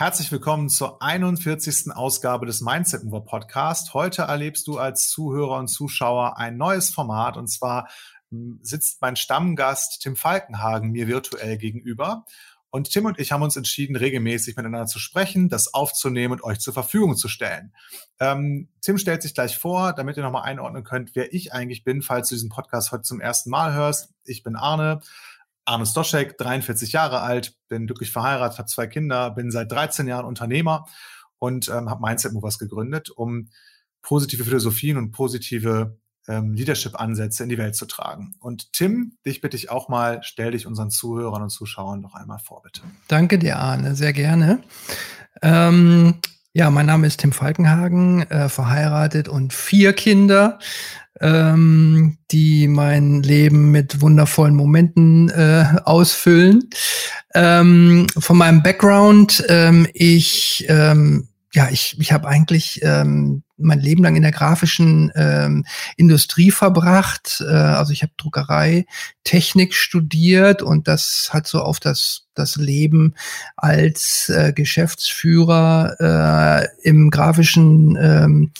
Herzlich willkommen zur 41. Ausgabe des Mindset Mover Podcast. Heute erlebst du als Zuhörer und Zuschauer ein neues Format und zwar hm, sitzt mein Stammgast Tim Falkenhagen mir virtuell gegenüber. Und Tim und ich haben uns entschieden, regelmäßig miteinander zu sprechen, das aufzunehmen und euch zur Verfügung zu stellen. Ähm, Tim stellt sich gleich vor, damit ihr nochmal einordnen könnt, wer ich eigentlich bin, falls du diesen Podcast heute zum ersten Mal hörst. Ich bin Arne, Arne Stoschek, 43 Jahre alt, bin glücklich verheiratet, habe zwei Kinder, bin seit 13 Jahren Unternehmer und ähm, habe Mindset Movers gegründet, um positive Philosophien und positive ähm, Leadership-Ansätze in die Welt zu tragen. Und Tim, dich bitte ich auch mal, stell dich unseren Zuhörern und Zuschauern noch einmal vor, bitte. Danke dir, Arne, sehr gerne. Ähm, ja, mein Name ist Tim Falkenhagen, äh, verheiratet und vier Kinder ähm, die mein Leben mit wundervollen Momenten äh, ausfüllen. Ähm, von meinem Background, ähm, ich ähm, ja, ich, ich habe eigentlich ähm, mein Leben lang in der grafischen ähm, Industrie verbracht. Äh, also ich habe Druckerei, Technik studiert und das hat so auf das das Leben als äh, Geschäftsführer äh, im grafischen ähm,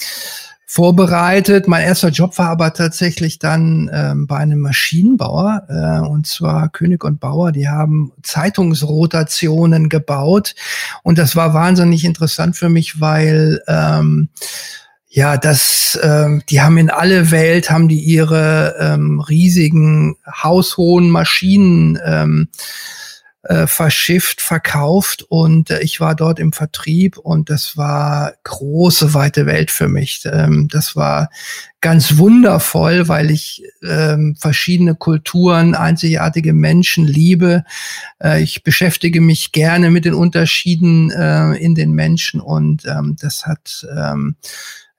vorbereitet. Mein erster Job war aber tatsächlich dann ähm, bei einem Maschinenbauer, äh, und zwar König und Bauer. Die haben Zeitungsrotationen gebaut und das war wahnsinnig interessant für mich, weil ähm, ja, das, ähm, die haben in alle Welt, haben die ihre ähm, riesigen haushohen Maschinen ähm, äh, verschifft, verkauft und äh, ich war dort im Vertrieb und das war große, weite Welt für mich. Ähm, das war ganz wundervoll, weil ich ähm, verschiedene Kulturen, einzigartige Menschen liebe. Äh, ich beschäftige mich gerne mit den Unterschieden äh, in den Menschen und ähm, das hat ähm,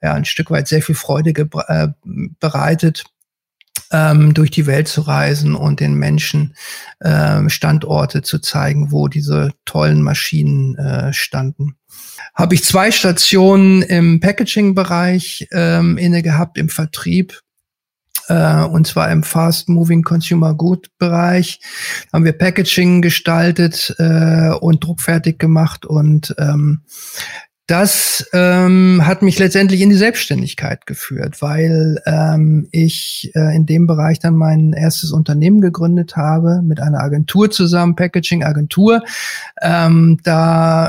ja ein Stück weit sehr viel Freude äh, bereitet ähm, durch die Welt zu reisen und den Menschen äh, Standorte zu zeigen, wo diese tollen Maschinen äh, standen. Habe ich zwei Stationen im Packaging-Bereich ähm, inne gehabt, im Vertrieb äh, und zwar im Fast Moving Consumer Good Bereich haben wir Packaging gestaltet äh, und druckfertig gemacht und ähm, das ähm, hat mich letztendlich in die Selbstständigkeit geführt, weil ähm, ich äh, in dem Bereich dann mein erstes Unternehmen gegründet habe mit einer Agentur zusammen, Packaging-Agentur. Ähm, da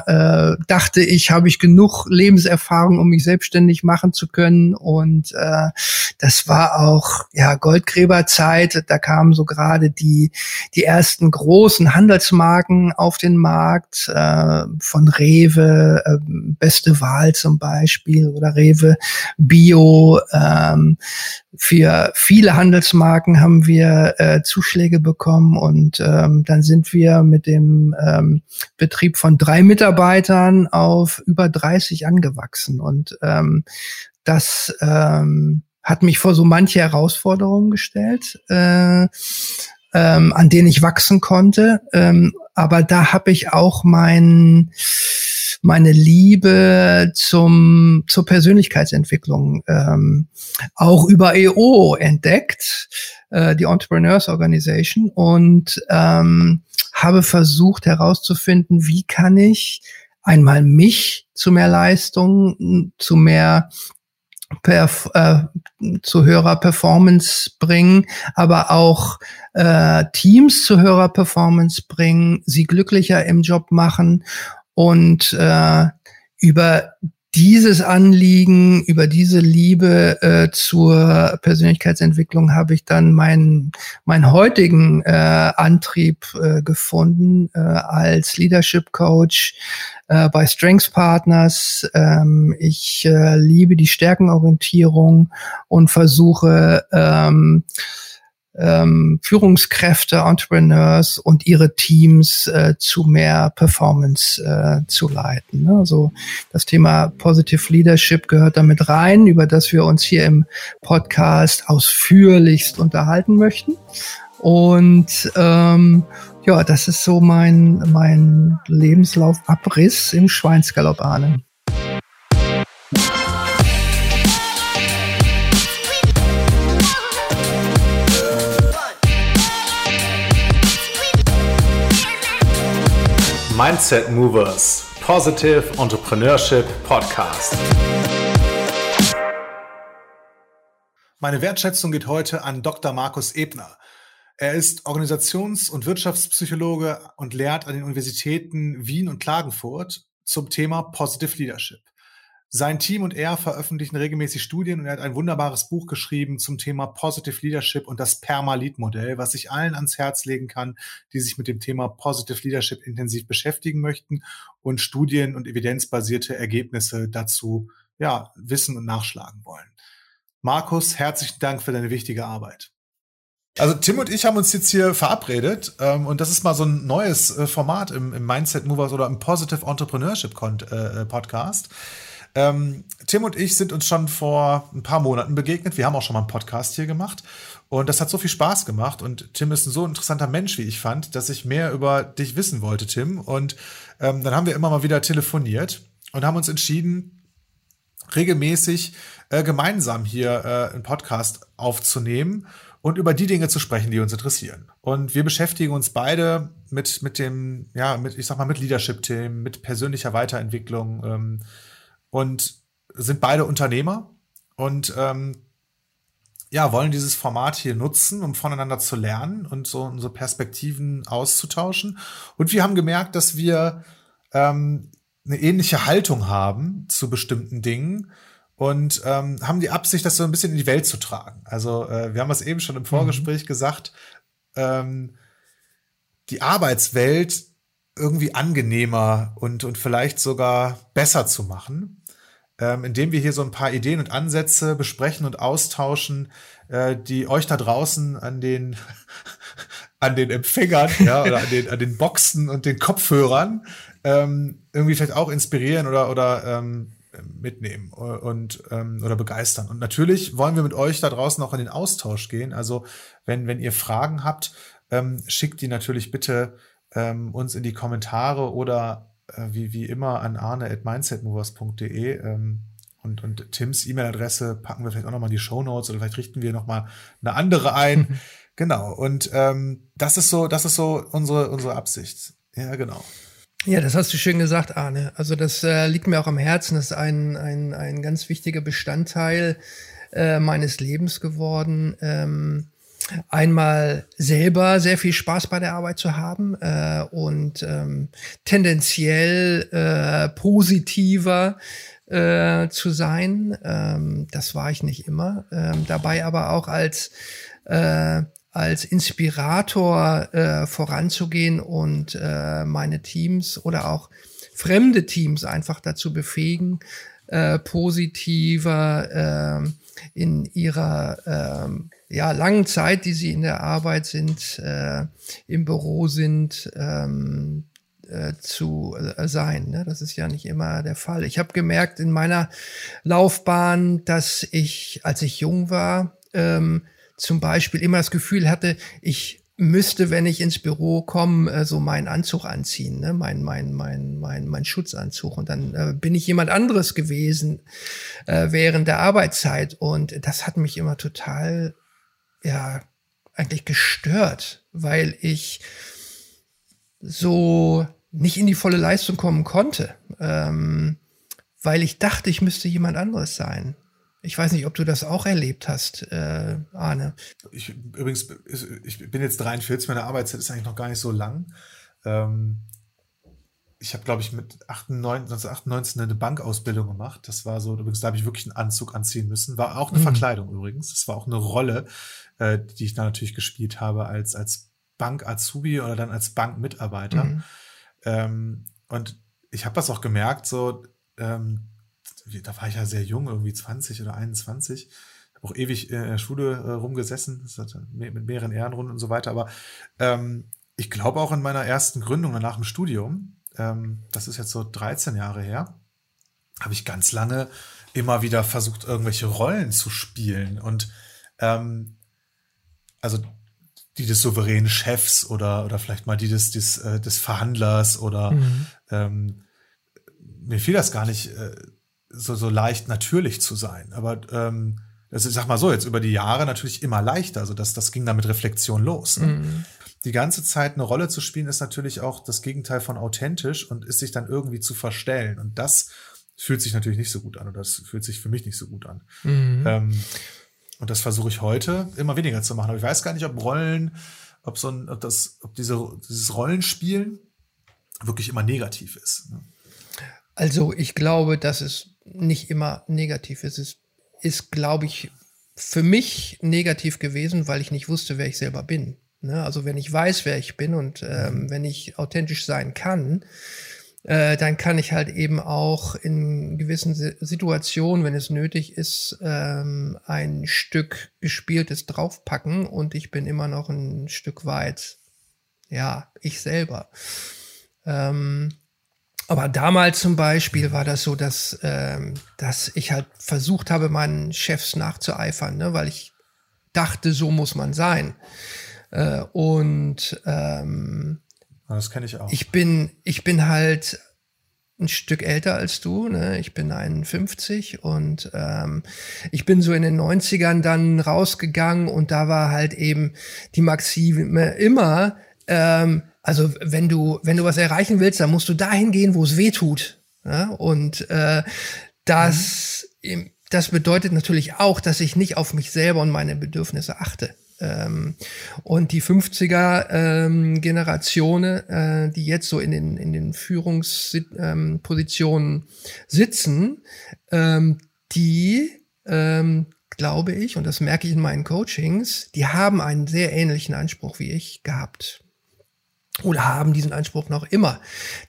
äh, dachte ich, habe ich genug Lebenserfahrung, um mich selbstständig machen zu können. Und äh, das war auch ja Goldgräberzeit. Da kamen so gerade die die ersten großen Handelsmarken auf den Markt äh, von Rewe. Äh, beste Wahl zum Beispiel oder Rewe Bio. Ähm, für viele Handelsmarken haben wir äh, Zuschläge bekommen und ähm, dann sind wir mit dem ähm, Betrieb von drei Mitarbeitern auf über 30 angewachsen und ähm, das ähm, hat mich vor so manche Herausforderungen gestellt, äh, ähm, an denen ich wachsen konnte. Ähm, aber da habe ich auch mein meine Liebe zum, zur Persönlichkeitsentwicklung ähm, auch über EO entdeckt, äh, die Entrepreneurs Organization, und ähm, habe versucht herauszufinden, wie kann ich einmal mich zu mehr Leistung, zu mehr Perf äh, zu höherer Performance bringen, aber auch äh, Teams zu höherer Performance bringen, sie glücklicher im Job machen und äh, über dieses Anliegen, über diese Liebe äh, zur Persönlichkeitsentwicklung habe ich dann meinen meinen heutigen äh, Antrieb äh, gefunden äh, als Leadership Coach äh, bei Strengths Partners. Ähm, ich äh, liebe die Stärkenorientierung und versuche ähm, ähm, Führungskräfte, Entrepreneurs und ihre Teams äh, zu mehr Performance äh, zu leiten. Ne? Also das Thema Positive Leadership gehört damit rein, über das wir uns hier im Podcast ausführlichst unterhalten möchten. Und ähm, ja, das ist so mein, mein Lebenslaufabriss im Schweinsgalopp ahnen. Mindset Movers Positive Entrepreneurship Podcast. Meine Wertschätzung geht heute an Dr. Markus Ebner. Er ist Organisations- und Wirtschaftspsychologe und lehrt an den Universitäten Wien und Klagenfurt zum Thema Positive Leadership. Sein Team und er veröffentlichen regelmäßig Studien und er hat ein wunderbares Buch geschrieben zum Thema Positive Leadership und das Permalit-Modell, was ich allen ans Herz legen kann, die sich mit dem Thema Positive Leadership intensiv beschäftigen möchten und Studien und evidenzbasierte Ergebnisse dazu ja, wissen und nachschlagen wollen. Markus, herzlichen Dank für deine wichtige Arbeit. Also Tim und ich haben uns jetzt hier verabredet ähm, und das ist mal so ein neues äh, Format im, im Mindset Movers oder im Positive Entrepreneurship äh, Podcast. Ähm, Tim und ich sind uns schon vor ein paar Monaten begegnet. Wir haben auch schon mal einen Podcast hier gemacht. Und das hat so viel Spaß gemacht. Und Tim ist ein so interessanter Mensch, wie ich fand, dass ich mehr über dich wissen wollte, Tim. Und ähm, dann haben wir immer mal wieder telefoniert und haben uns entschieden, regelmäßig äh, gemeinsam hier äh, einen Podcast aufzunehmen und über die Dinge zu sprechen, die uns interessieren. Und wir beschäftigen uns beide mit, mit dem, ja, mit, ich sag mal, mit Leadership-Themen, mit persönlicher Weiterentwicklung, ähm, und sind beide Unternehmer und ähm, ja, wollen dieses Format hier nutzen, um voneinander zu lernen und so unsere Perspektiven auszutauschen. Und wir haben gemerkt, dass wir ähm, eine ähnliche Haltung haben zu bestimmten Dingen und ähm, haben die Absicht, das so ein bisschen in die Welt zu tragen. Also äh, wir haben es eben schon im Vorgespräch mhm. gesagt, ähm, die Arbeitswelt irgendwie angenehmer und, und vielleicht sogar besser zu machen ähm, indem wir hier so ein paar Ideen und Ansätze besprechen und austauschen, äh, die euch da draußen an den an den Empfängern ja, oder an den, an den Boxen und den Kopfhörern ähm, irgendwie vielleicht auch inspirieren oder, oder ähm, mitnehmen und ähm, oder begeistern. Und natürlich wollen wir mit euch da draußen auch in den Austausch gehen. Also wenn, wenn ihr Fragen habt, ähm, schickt die natürlich bitte ähm, uns in die Kommentare oder äh, wie, wie immer an arne.mindsetmovers.de. Ähm, und, und Tims E-Mail-Adresse packen wir vielleicht auch nochmal in die Show Notes oder vielleicht richten wir nochmal eine andere ein. genau. Und ähm, das ist so, das ist so unsere, unsere Absicht. Ja, genau. Ja, das hast du schön gesagt, Arne. Also das äh, liegt mir auch am Herzen. Das ist ein, ein, ein ganz wichtiger Bestandteil äh, meines Lebens geworden. Ähm, einmal selber sehr viel Spaß bei der Arbeit zu haben äh, und ähm, tendenziell äh, positiver äh, zu sein. Ähm, das war ich nicht immer. Ähm, dabei aber auch als äh, als Inspirator äh, voranzugehen und äh, meine Teams oder auch fremde Teams einfach dazu befähigen, äh, positiver äh, in ihrer ähm, ja, langen Zeit, die sie in der Arbeit sind, äh, im Büro sind, ähm, äh, zu äh, sein. Ne? Das ist ja nicht immer der Fall. Ich habe gemerkt in meiner Laufbahn, dass ich, als ich jung war, ähm, zum Beispiel immer das Gefühl hatte, ich müsste, wenn ich ins Büro komme, äh, so meinen Anzug anziehen, ne? mein, mein, mein, mein, mein Schutzanzug. Und dann äh, bin ich jemand anderes gewesen äh, während der Arbeitszeit. Und das hat mich immer total, ja, eigentlich gestört, weil ich so nicht in die volle Leistung kommen konnte, ähm, weil ich dachte, ich müsste jemand anderes sein. Ich weiß nicht, ob du das auch erlebt hast, äh, Arne. Ich, übrigens, ich bin jetzt 43, meine Arbeitszeit ist eigentlich noch gar nicht so lang. Ähm, ich habe, glaube ich, mit 98, 1998 eine Bankausbildung gemacht. Das war so, übrigens, da habe ich wirklich einen Anzug anziehen müssen. War auch eine mhm. Verkleidung übrigens. Das war auch eine Rolle, äh, die ich da natürlich gespielt habe als, als Bank-Azubi oder dann als Bankmitarbeiter. Mhm. Ähm, und ich habe das auch gemerkt, so, ähm, da war ich ja sehr jung, irgendwie 20 oder 21. Ich habe auch ewig in der Schule äh, rumgesessen, mit mehreren Ehrenrunden und so weiter. Aber ähm, ich glaube auch in meiner ersten Gründung nach dem Studium, ähm, das ist jetzt so 13 Jahre her, habe ich ganz lange immer wieder versucht, irgendwelche Rollen zu spielen. Und ähm, also die des souveränen Chefs oder, oder vielleicht mal die des, des, äh, des Verhandlers oder mhm. ähm, mir fiel das gar nicht äh, so, so leicht natürlich zu sein. Aber ähm, also ich sag mal so, jetzt über die Jahre natürlich immer leichter. Also das, das ging dann mit Reflexion los. Ne? Mhm. die ganze Zeit eine Rolle zu spielen, ist natürlich auch das Gegenteil von authentisch und ist sich dann irgendwie zu verstellen. Und das fühlt sich natürlich nicht so gut an oder das fühlt sich für mich nicht so gut an. Mhm. Ähm, und das versuche ich heute immer weniger zu machen. Aber ich weiß gar nicht, ob Rollen, ob so ein, ob das, ob diese, dieses Rollenspielen wirklich immer negativ ist. Ne? Also ich glaube, dass es nicht immer negativ ist. Es ist, glaube ich, für mich negativ gewesen, weil ich nicht wusste, wer ich selber bin. Ne? Also wenn ich weiß, wer ich bin und ähm, mhm. wenn ich authentisch sein kann, äh, dann kann ich halt eben auch in gewissen Situationen, wenn es nötig ist, ähm, ein Stück gespieltes draufpacken und ich bin immer noch ein Stück weit, ja, ich selber. Ähm, aber damals zum Beispiel war das so, dass, ähm, dass ich halt versucht habe, meinen Chefs nachzueifern, ne? weil ich dachte, so muss man sein. Äh, und ähm, das kenne ich auch. Ich bin, ich bin halt ein Stück älter als du, ne? Ich bin 51 und ähm, ich bin so in den 90ern dann rausgegangen und da war halt eben die Maxime immer, ähm, also wenn du, wenn du was erreichen willst, dann musst du dahin gehen, wo es weh tut. Ja? Und äh, das, mhm. das bedeutet natürlich auch, dass ich nicht auf mich selber und meine Bedürfnisse achte. Ähm, und die 50er ähm, äh, die jetzt so in den, in den Führungspositionen ähm, sitzen, ähm, die, ähm, glaube ich, und das merke ich in meinen Coachings, die haben einen sehr ähnlichen Anspruch wie ich gehabt oder haben diesen Anspruch noch immer,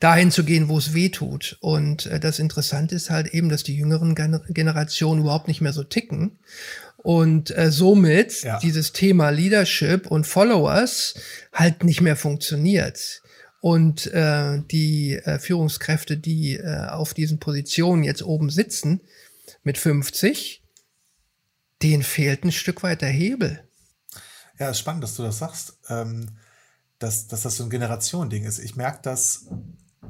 dahin zu gehen, wo es weh tut. Und äh, das Interessante ist halt eben, dass die jüngeren Generationen überhaupt nicht mehr so ticken und äh, somit ja. dieses Thema Leadership und Followers halt nicht mehr funktioniert. Und äh, die äh, Führungskräfte, die äh, auf diesen Positionen jetzt oben sitzen, mit 50, denen fehlt ein Stück weit der Hebel. Ja, ist spannend, dass du das sagst, ähm, dass, dass das so ein Generationending ist. Ich merke das,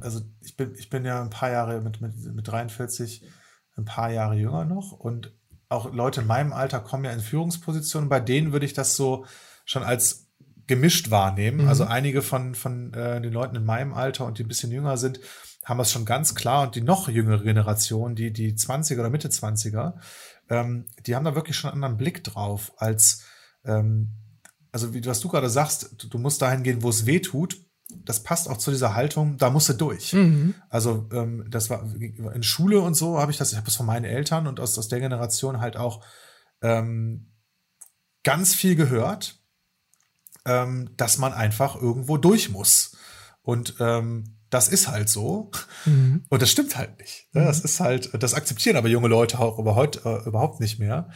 also ich bin, ich bin ja ein paar Jahre mit, mit, mit 43, ein paar Jahre jünger noch und auch Leute in meinem Alter kommen ja in Führungspositionen. Bei denen würde ich das so schon als gemischt wahrnehmen. Mhm. Also einige von, von äh, den Leuten in meinem Alter und die ein bisschen jünger sind, haben das schon ganz klar. Und die noch jüngere Generation, die, die 20er oder Mitte 20er, ähm, die haben da wirklich schon einen anderen Blick drauf, als, ähm, also wie was du gerade sagst, du, du musst dahin gehen, wo es weh tut das passt auch zu dieser Haltung, da musst du durch. Mhm. Also ähm, das war in Schule und so habe ich das, ich habe das von meinen Eltern und aus, aus der Generation halt auch ähm, ganz viel gehört, ähm, dass man einfach irgendwo durch muss. Und ähm, das ist halt so. Mhm. Und das stimmt halt nicht. Mhm. Das ist halt, das akzeptieren aber junge Leute auch überhaupt, äh, überhaupt nicht mehr,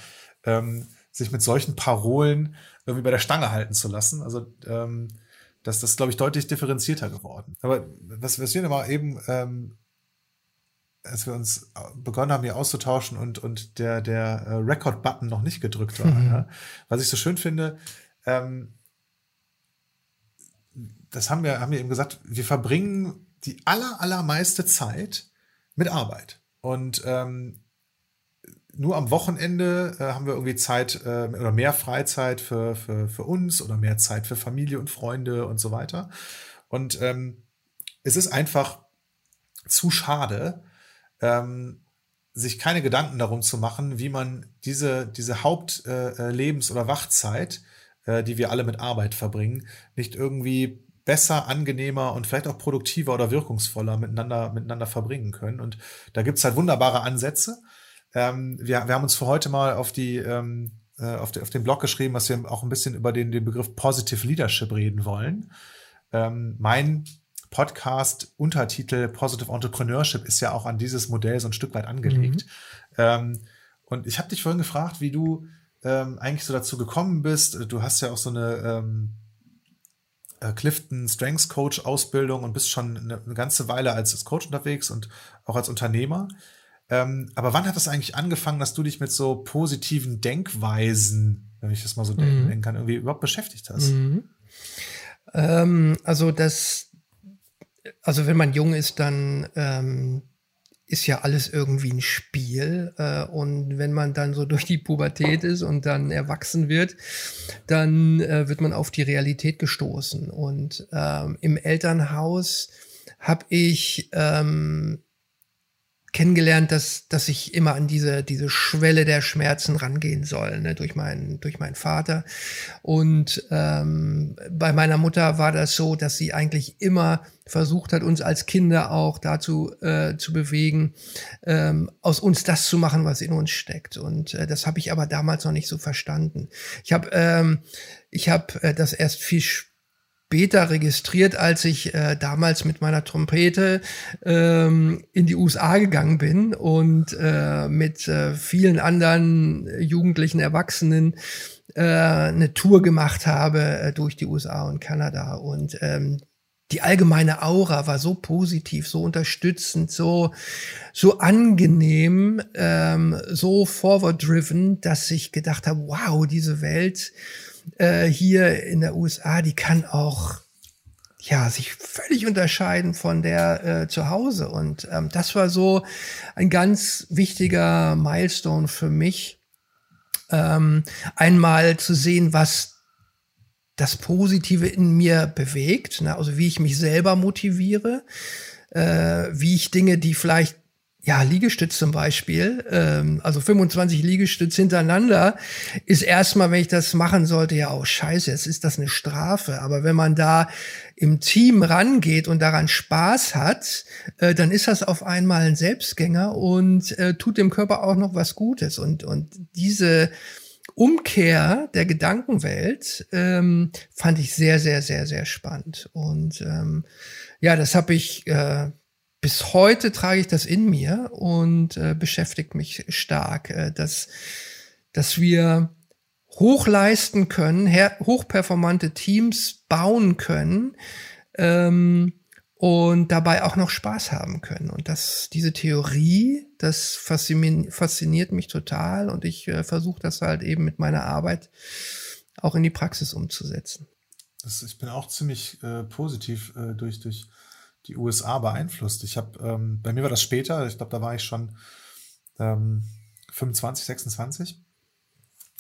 ähm, sich mit solchen Parolen irgendwie bei der Stange halten zu lassen. Also ähm, das, das ist, glaube ich, deutlich differenzierter geworden. Aber was, was wir nochmal eben, ähm, als wir uns begonnen haben, hier auszutauschen und, und der, der äh, Record-Button noch nicht gedrückt war, mhm. ja, was ich so schön finde, ähm, das haben wir, haben wir eben gesagt, wir verbringen die aller, allermeiste Zeit mit Arbeit. Und ähm, nur am Wochenende äh, haben wir irgendwie Zeit äh, oder mehr Freizeit für, für, für uns oder mehr Zeit für Familie und Freunde und so weiter. Und ähm, es ist einfach zu schade, ähm, sich keine Gedanken darum zu machen, wie man diese, diese Hauptlebens- äh, äh oder Wachzeit, äh, die wir alle mit Arbeit verbringen, nicht irgendwie besser, angenehmer und vielleicht auch produktiver oder wirkungsvoller miteinander, miteinander verbringen können. Und da gibt's halt wunderbare Ansätze. Ähm, wir, wir haben uns für heute mal auf die ähm, äh, auf, de, auf den Blog geschrieben, dass wir auch ein bisschen über den, den Begriff Positive Leadership reden wollen. Ähm, mein Podcast Untertitel Positive Entrepreneurship ist ja auch an dieses Modell so ein Stück weit angelegt. Mhm. Ähm, und ich habe dich vorhin gefragt, wie du ähm, eigentlich so dazu gekommen bist. Du hast ja auch so eine ähm, äh, Clifton Strengths Coach Ausbildung und bist schon eine, eine, ganze Weile als Coach unterwegs und auch als Unternehmer. Ähm, aber wann hat das eigentlich angefangen, dass du dich mit so positiven Denkweisen, wenn ich das mal so mhm. denken kann, irgendwie überhaupt beschäftigt hast? Mhm. Ähm, also das, also wenn man jung ist, dann ähm, ist ja alles irgendwie ein Spiel. Äh, und wenn man dann so durch die Pubertät ist und dann erwachsen wird, dann äh, wird man auf die Realität gestoßen. Und ähm, im Elternhaus habe ich ähm, kennengelernt, dass, dass ich immer an diese, diese Schwelle der Schmerzen rangehen soll, ne, durch, meinen, durch meinen Vater. Und ähm, bei meiner Mutter war das so, dass sie eigentlich immer versucht hat, uns als Kinder auch dazu äh, zu bewegen, ähm, aus uns das zu machen, was in uns steckt. Und äh, das habe ich aber damals noch nicht so verstanden. Ich habe ähm, hab, äh, das erst viel später registriert, als ich äh, damals mit meiner Trompete ähm, in die USA gegangen bin und äh, mit äh, vielen anderen jugendlichen Erwachsenen äh, eine Tour gemacht habe äh, durch die USA und Kanada. Und ähm, die allgemeine Aura war so positiv, so unterstützend, so so angenehm, ähm, so forward-driven, dass ich gedacht habe, wow, diese Welt äh, hier in der USA, die kann auch ja, sich völlig unterscheiden von der äh, zu Hause. Und ähm, das war so ein ganz wichtiger Milestone für mich, ähm, einmal zu sehen, was das Positive in mir bewegt, ne? also wie ich mich selber motiviere, äh, wie ich Dinge, die vielleicht ja, Liegestütz zum Beispiel, ähm, also 25 Liegestütz hintereinander, ist erstmal, wenn ich das machen sollte, ja auch oh, scheiße, jetzt ist das eine Strafe. Aber wenn man da im Team rangeht und daran Spaß hat, äh, dann ist das auf einmal ein Selbstgänger und äh, tut dem Körper auch noch was Gutes. Und, und diese Umkehr der Gedankenwelt ähm, fand ich sehr, sehr, sehr, sehr spannend. Und ähm, ja, das habe ich äh, bis heute trage ich das in mir und äh, beschäftigt mich stark, äh, dass, dass wir hochleisten können, hochperformante Teams bauen können ähm, und dabei auch noch Spaß haben können. Und das, diese Theorie, das fasziniert mich total und ich äh, versuche das halt eben mit meiner Arbeit auch in die Praxis umzusetzen. Das, ich bin auch ziemlich äh, positiv äh, durch, durch die USA beeinflusst. Ich habe, ähm, bei mir war das später, ich glaube, da war ich schon ähm, 25, 26.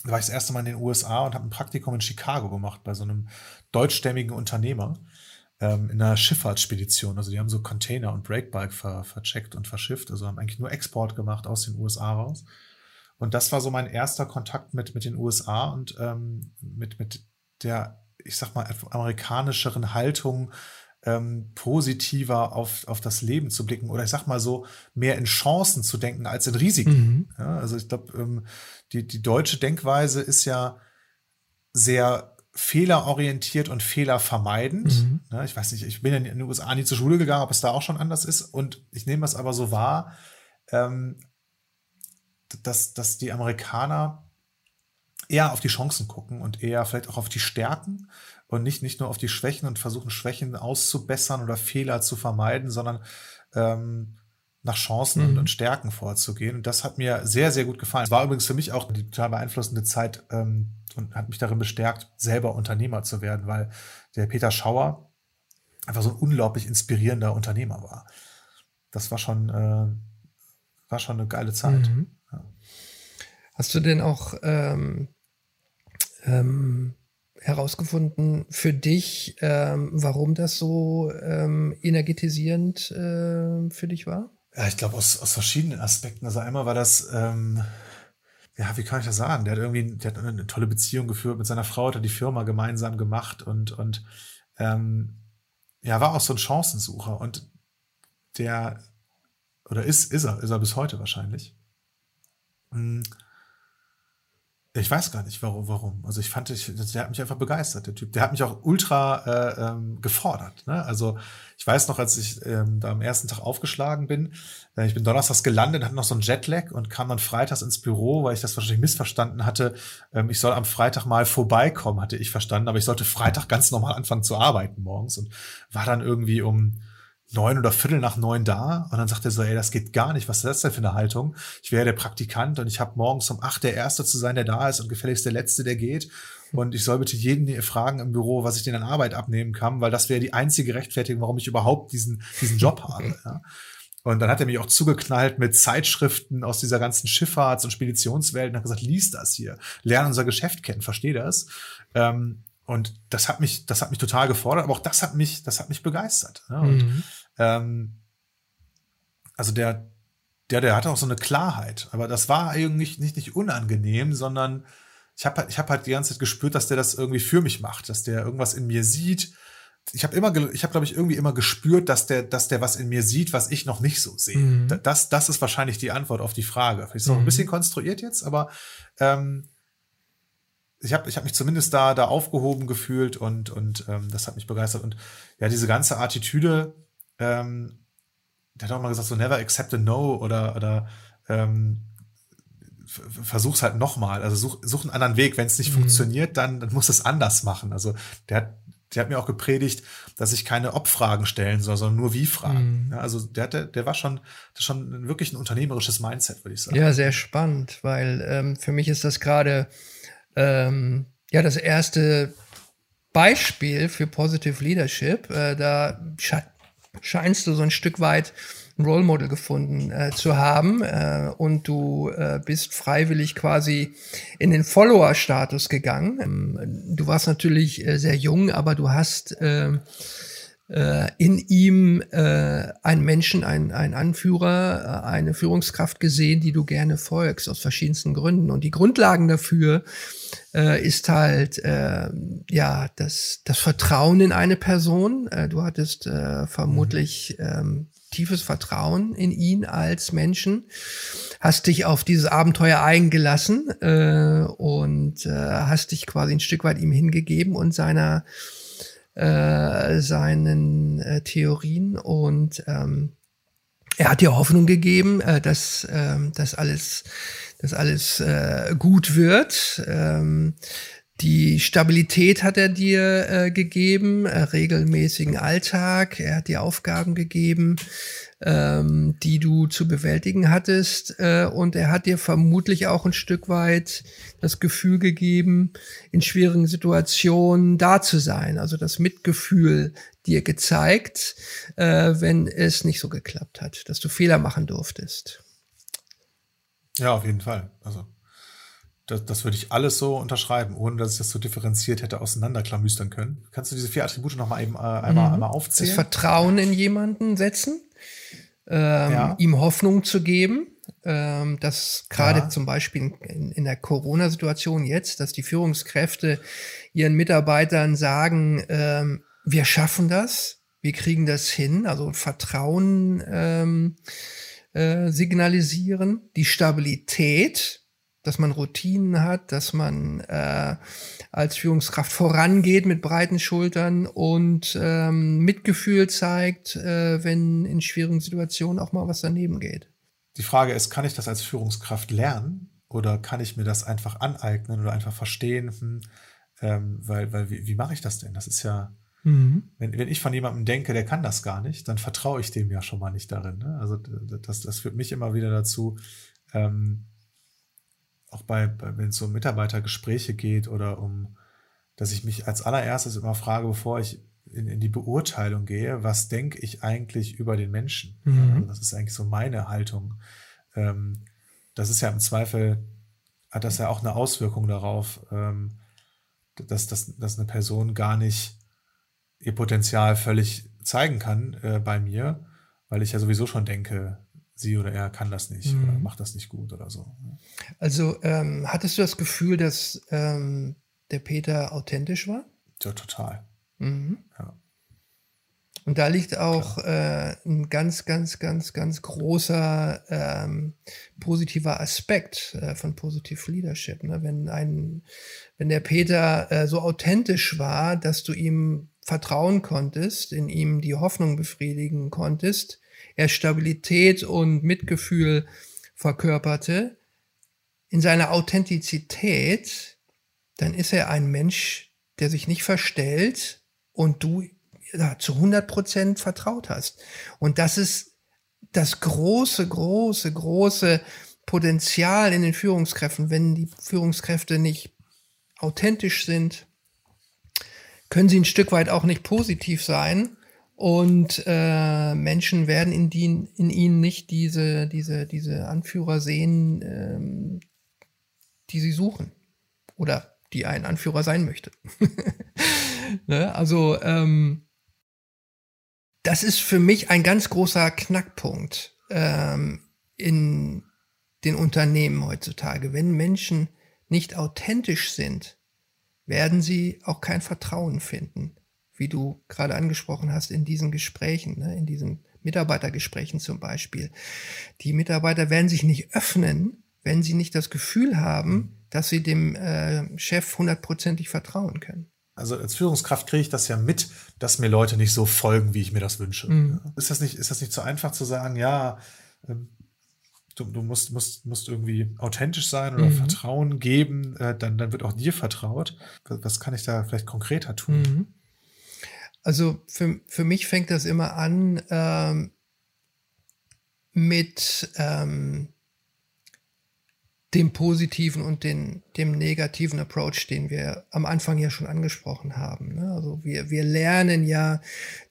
Da war ich das erste Mal in den USA und habe ein Praktikum in Chicago gemacht bei so einem deutschstämmigen Unternehmer ähm, in einer Schifffahrtsspedition. Also die haben so Container und Breakbike ver, vercheckt und verschifft, also haben eigentlich nur Export gemacht aus den USA raus. Und das war so mein erster Kontakt mit, mit den USA und ähm, mit, mit der, ich sag mal, amerikanischeren Haltung ähm, positiver auf, auf das Leben zu blicken oder ich sag mal so, mehr in Chancen zu denken als in Risiken. Mhm. Ja, also ich glaube, ähm, die, die deutsche Denkweise ist ja sehr fehlerorientiert und fehlervermeidend. Mhm. Ja, ich weiß nicht, ich bin ja in den USA nie zur Schule gegangen, ob es da auch schon anders ist. Und ich nehme das aber so wahr, ähm, dass, dass die Amerikaner eher auf die Chancen gucken und eher vielleicht auch auf die Stärken und nicht, nicht nur auf die Schwächen und versuchen, Schwächen auszubessern oder Fehler zu vermeiden, sondern ähm, nach Chancen mhm. und, Stärken vorzugehen. Und das hat mir sehr, sehr gut gefallen. Es war übrigens für mich auch die total beeinflussende Zeit ähm, und hat mich darin bestärkt, selber Unternehmer zu werden, weil der Peter Schauer einfach so ein unglaublich inspirierender Unternehmer war. Das war schon, äh, war schon eine geile Zeit. Mhm. Ja. Hast du denn auch ähm, ähm, herausgefunden für dich, ähm, warum das so ähm, energetisierend äh, für dich war? Ja, ich glaube aus, aus verschiedenen Aspekten. Also einmal war das, ähm, ja, wie kann ich das sagen? Der hat irgendwie, der hat eine tolle Beziehung geführt mit seiner Frau, hat die Firma gemeinsam gemacht und, und ähm, ja, war auch so ein Chancensucher und der, oder ist, ist er, ist er bis heute wahrscheinlich. Mhm ich weiß gar nicht, warum. warum. Also ich fand, ich, der hat mich einfach begeistert, der Typ. Der hat mich auch ultra äh, ähm, gefordert. Ne? Also ich weiß noch, als ich ähm, da am ersten Tag aufgeschlagen bin, äh, ich bin donnerstags gelandet, hatte noch so ein Jetlag und kam dann freitags ins Büro, weil ich das wahrscheinlich missverstanden hatte. Ähm, ich soll am Freitag mal vorbeikommen, hatte ich verstanden, aber ich sollte Freitag ganz normal anfangen zu arbeiten morgens und war dann irgendwie um neun oder Viertel nach neun da und dann sagt er so, ey, das geht gar nicht, was ist das denn für eine Haltung? Ich wäre der Praktikant und ich habe morgens um acht der Erste zu sein, der da ist und gefälligst der Letzte, der geht und ich soll bitte jeden fragen im Büro, was ich denn an Arbeit abnehmen kann, weil das wäre die einzige Rechtfertigung, warum ich überhaupt diesen, diesen Job habe. Ja? Und dann hat er mich auch zugeknallt mit Zeitschriften aus dieser ganzen Schifffahrts- und Speditionswelt und hat gesagt, lies das hier, lerne unser Geschäft kennen, versteh das. Ähm, und das hat mich, das hat mich total gefordert, aber auch das hat mich, das hat mich begeistert. Ne? Und, mhm. ähm, also der, der, der hatte auch so eine Klarheit, aber das war eigentlich nicht, nicht unangenehm, sondern ich habe halt, ich habe halt die ganze Zeit gespürt, dass der das irgendwie für mich macht, dass der irgendwas in mir sieht, ich habe immer, ich habe glaube ich irgendwie immer gespürt, dass der, dass der was in mir sieht, was ich noch nicht so sehe. Mhm. Das, das ist wahrscheinlich die Antwort auf die Frage. Vielleicht ist mhm. ein bisschen konstruiert jetzt, aber ähm, ich habe ich hab mich zumindest da, da aufgehoben gefühlt und, und ähm, das hat mich begeistert. Und ja, diese ganze Attitüde, ähm, der hat auch mal gesagt, so never accept a no oder, oder ähm, versuch's halt nochmal. Also such, such einen anderen Weg. Wenn es nicht mhm. funktioniert, dann, dann muss es anders machen. Also der hat der hat mir auch gepredigt, dass ich keine Ob-Fragen stellen soll, sondern nur Wie-Fragen. Mhm. Ja, also der, hatte, der war schon, schon wirklich ein unternehmerisches Mindset, würde ich sagen. Ja, sehr spannend, weil ähm, für mich ist das gerade ähm, ja das erste Beispiel für Positive Leadership. Äh, da scheinst du so ein Stück weit ein Role Model gefunden äh, zu haben äh, und du äh, bist freiwillig quasi in den Follower-Status gegangen. Ähm, du warst natürlich äh, sehr jung, aber du hast ähm, äh, in ihm äh, einen Menschen, einen, einen Anführer, äh, eine Führungskraft gesehen, die du gerne folgst, aus verschiedensten Gründen. Und die Grundlagen dafür äh, ist halt äh, ja das, das Vertrauen in eine Person. Äh, du hattest äh, vermutlich mhm. ähm, tiefes Vertrauen in ihn als Menschen, hast dich auf dieses Abenteuer eingelassen äh, und äh, hast dich quasi ein Stück weit ihm hingegeben und seiner äh, seinen äh, Theorien und ähm, er hat dir Hoffnung gegeben, äh, dass äh, das alles, dass alles äh, gut wird. Ähm, die Stabilität hat er dir äh, gegeben, äh, regelmäßigen Alltag. Er hat dir Aufgaben gegeben, ähm, die du zu bewältigen hattest. Äh, und er hat dir vermutlich auch ein Stück weit das Gefühl gegeben, in schwierigen Situationen da zu sein. Also das Mitgefühl dir gezeigt, äh, wenn es nicht so geklappt hat, dass du Fehler machen durftest. Ja, auf jeden Fall. Also das, das würde ich alles so unterschreiben, ohne dass ich das so differenziert hätte auseinanderklamüstern können. Kannst du diese vier Attribute noch mal eben äh, einmal, mhm. einmal aufzählen? Das Vertrauen in jemanden setzen, ähm, ja. ihm Hoffnung zu geben, ähm, dass gerade ja. zum Beispiel in, in der Corona-Situation jetzt, dass die Führungskräfte ihren Mitarbeitern sagen, ähm, wir schaffen das, wir kriegen das hin, also Vertrauen ähm, äh, signalisieren, die Stabilität, dass man Routinen hat, dass man äh, als Führungskraft vorangeht mit breiten Schultern und ähm, Mitgefühl zeigt, äh, wenn in schwierigen Situationen auch mal was daneben geht. Die Frage ist, kann ich das als Führungskraft lernen oder kann ich mir das einfach aneignen oder einfach verstehen? Hm, ähm, weil, weil wie, wie mache ich das denn? Das ist ja, mhm. wenn, wenn ich von jemandem denke, der kann das gar nicht, dann vertraue ich dem ja schon mal nicht darin. Ne? Also das, das führt mich immer wieder dazu, ähm, auch bei, bei wenn es um Mitarbeitergespräche geht oder um, dass ich mich als allererstes immer frage, bevor ich in, in die Beurteilung gehe, was denke ich eigentlich über den Menschen? Mhm. Also das ist eigentlich so meine Haltung. Ähm, das ist ja im Zweifel, hat das ja auch eine Auswirkung darauf, ähm, dass, dass, dass eine Person gar nicht ihr Potenzial völlig zeigen kann äh, bei mir, weil ich ja sowieso schon denke, sie oder er kann das nicht mhm. oder macht das nicht gut oder so. Also ähm, hattest du das Gefühl, dass ähm, der Peter authentisch war? Ja, total. Mhm. Ja. Und da liegt auch äh, ein ganz, ganz, ganz, ganz großer ähm, positiver Aspekt äh, von Positive Leadership. Ne? Wenn ein, wenn der Peter äh, so authentisch war, dass du ihm vertrauen konntest, in ihm die Hoffnung befriedigen konntest, er Stabilität und Mitgefühl verkörperte, in seiner Authentizität, dann ist er ein Mensch, der sich nicht verstellt und du ja, zu 100 Prozent vertraut hast. Und das ist das große, große, große Potenzial in den Führungskräften. Wenn die Führungskräfte nicht authentisch sind, können sie ein Stück weit auch nicht positiv sein und äh, Menschen werden in, die, in ihnen nicht diese, diese, diese Anführer sehen, ähm, die sie suchen oder die ein Anführer sein möchte. ne? Also ähm, das ist für mich ein ganz großer Knackpunkt ähm, in den Unternehmen heutzutage. Wenn Menschen nicht authentisch sind, werden sie auch kein Vertrauen finden wie du gerade angesprochen hast, in diesen Gesprächen, ne, in diesen Mitarbeitergesprächen zum Beispiel. Die Mitarbeiter werden sich nicht öffnen, wenn sie nicht das Gefühl haben, dass sie dem äh, Chef hundertprozentig vertrauen können. Also als Führungskraft kriege ich das ja mit, dass mir Leute nicht so folgen, wie ich mir das wünsche. Mhm. Ist das nicht, ist das nicht so einfach zu sagen, ja, ähm, du, du musst, musst, musst irgendwie authentisch sein oder mhm. Vertrauen geben, äh, dann, dann wird auch dir vertraut. Was kann ich da vielleicht konkreter tun? Mhm. Also für, für mich fängt das immer an ähm, mit ähm, dem positiven und den, dem negativen Approach, den wir am Anfang ja schon angesprochen haben. Ne? Also wir, wir lernen ja,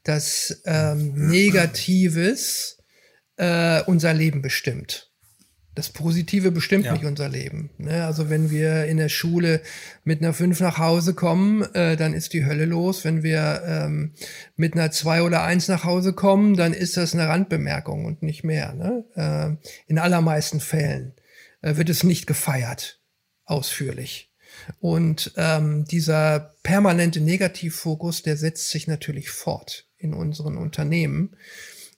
dass ähm, Negatives äh, unser Leben bestimmt das Positive bestimmt ja. nicht unser Leben. Ne? Also wenn wir in der Schule mit einer 5 nach Hause kommen, äh, dann ist die Hölle los. Wenn wir ähm, mit einer 2 oder 1 nach Hause kommen, dann ist das eine Randbemerkung und nicht mehr. Ne? Äh, in allermeisten Fällen äh, wird es nicht gefeiert, ausführlich. Und ähm, dieser permanente Negativfokus, der setzt sich natürlich fort in unseren Unternehmen,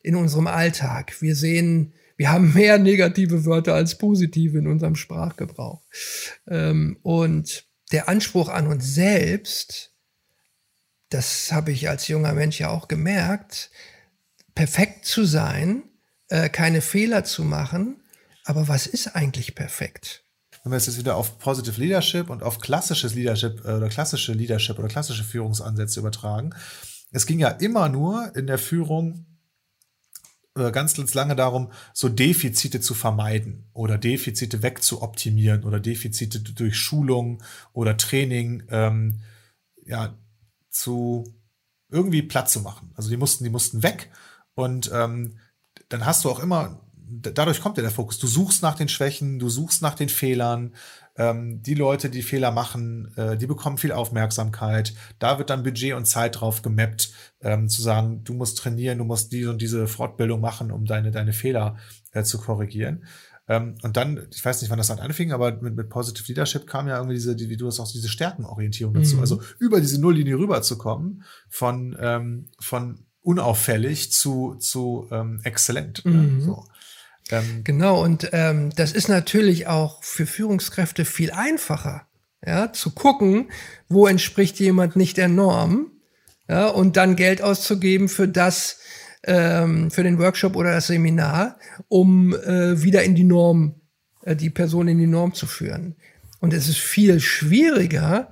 in unserem Alltag. Wir sehen wir haben mehr negative Wörter als positive in unserem Sprachgebrauch. Ähm, und der Anspruch an uns selbst, das habe ich als junger Mensch ja auch gemerkt, perfekt zu sein, äh, keine Fehler zu machen. Aber was ist eigentlich perfekt? Wenn wir jetzt wieder auf Positive Leadership und auf klassisches Leadership äh, oder klassische Leadership oder klassische Führungsansätze übertragen, es ging ja immer nur in der Führung ganz, ganz lange darum, so Defizite zu vermeiden oder Defizite wegzuoptimieren oder Defizite durch Schulung oder Training ähm, ja, zu irgendwie platt zu machen. Also die mussten, die mussten weg und ähm, dann hast du auch immer, dadurch kommt ja der Fokus. Du suchst nach den Schwächen, du suchst nach den Fehlern, ähm, die Leute, die Fehler machen, äh, die bekommen viel Aufmerksamkeit. Da wird dann Budget und Zeit drauf gemappt, ähm, zu sagen, du musst trainieren, du musst diese und diese Fortbildung machen, um deine, deine Fehler äh, zu korrigieren. Ähm, und dann, ich weiß nicht, wann das dann anfing, aber mit, mit Positive Leadership kam ja irgendwie diese, die, wie du hast auch diese Stärkenorientierung dazu. Mhm. Also über diese Nulllinie rüberzukommen von, ähm, von unauffällig zu, zu ähm, exzellent. Mhm. So. Ähm, genau, und ähm, das ist natürlich auch für Führungskräfte viel einfacher, ja, zu gucken, wo entspricht jemand nicht der Norm, ja, und dann Geld auszugeben für das, ähm, für den Workshop oder das Seminar, um äh, wieder in die Norm, äh, die Person in die Norm zu führen. Und es ist viel schwieriger,